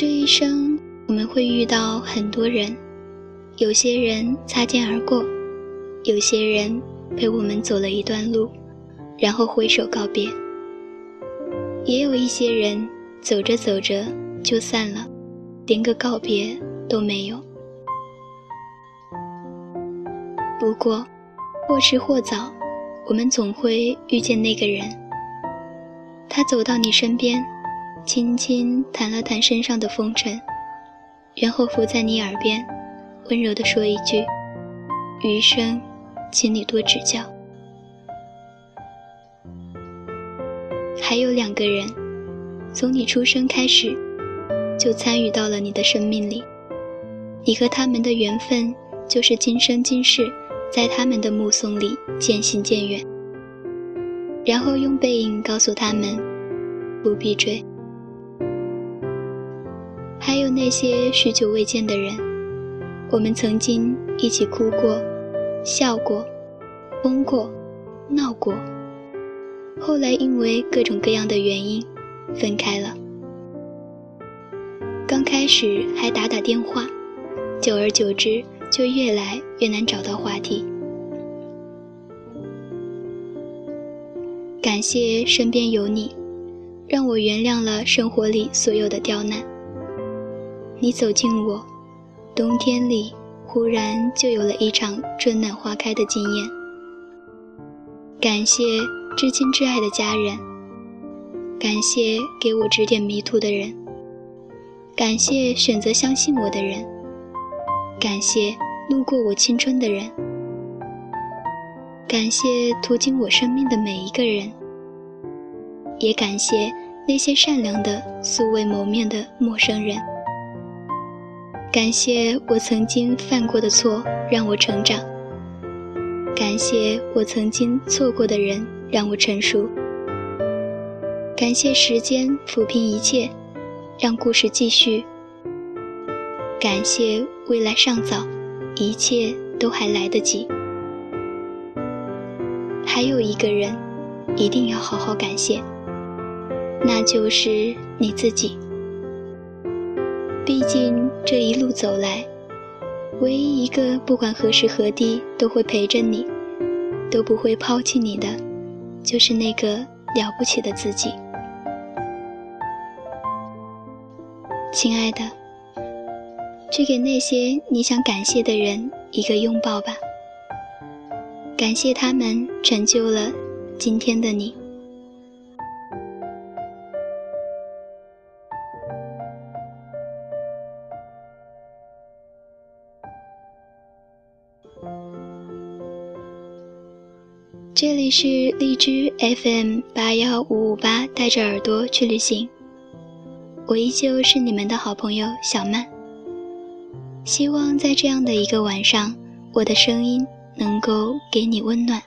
这一生我们会遇到很多人，有些人擦肩而过，有些人陪我们走了一段路，然后挥手告别，也有一些人走着走着就散了，连个告别都没有。不过，或迟或早，我们总会遇见那个人。他走到你身边，轻轻弹了弹身上的风尘，然后伏在你耳边，温柔地说一句：“余生，请你多指教。”还有两个人，从你出生开始，就参与到了你的生命里。你和他们的缘分，就是今生今世。在他们的目送里渐行渐远，然后用背影告诉他们不必追。还有那些许久未见的人，我们曾经一起哭过、笑过、疯过、闹过，后来因为各种各样的原因分开了。刚开始还打打电话，久而久之。就越来越难找到话题。感谢身边有你，让我原谅了生活里所有的刁难。你走进我，冬天里忽然就有了一场春暖花开的惊艳。感谢至亲至爱的家人，感谢给我指点迷途的人，感谢选择相信我的人。感谢路过我青春的人，感谢途经我生命的每一个人，也感谢那些善良的素未谋面的陌生人。感谢我曾经犯过的错让我成长，感谢我曾经错过的人让我成熟，感谢时间抚平一切，让故事继续。感谢未来尚早，一切都还来得及。还有一个人，一定要好好感谢，那就是你自己。毕竟这一路走来，唯一一个不管何时何地都会陪着你，都不会抛弃你的，就是那个了不起的自己。亲爱的。去给那些你想感谢的人一个拥抱吧，感谢他们成就了今天的你。这里是荔枝 FM 八幺五五八，带着耳朵去旅行，我依旧是你们的好朋友小曼。希望在这样的一个晚上，我的声音能够给你温暖。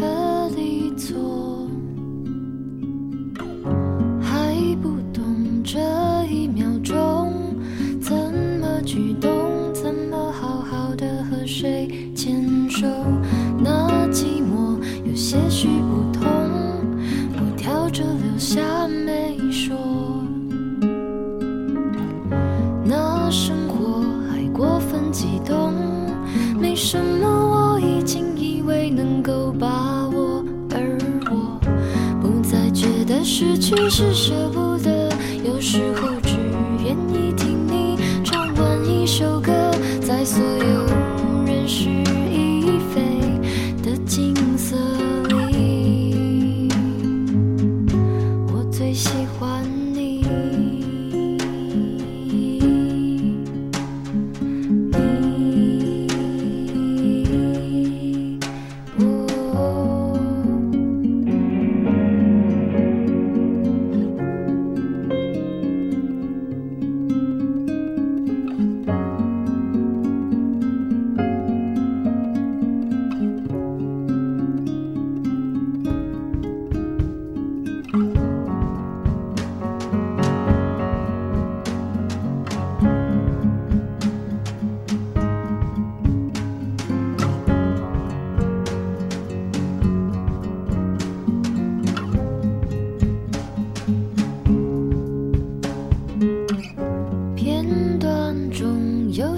could 失去是舍不得，有时候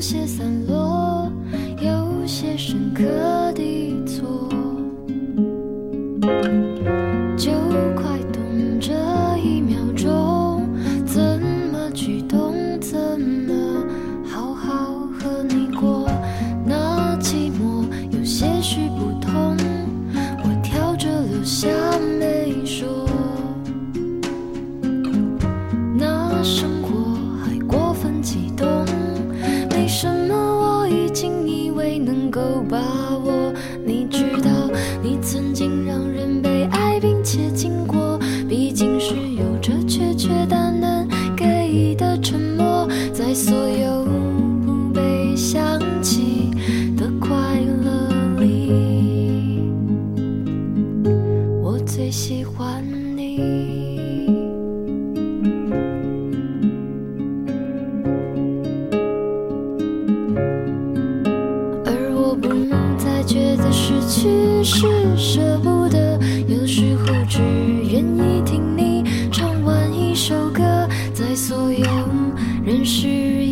些散沉默在所有不被想起的快乐里我最喜欢你。而我不再觉得失去是舍不得有时候只是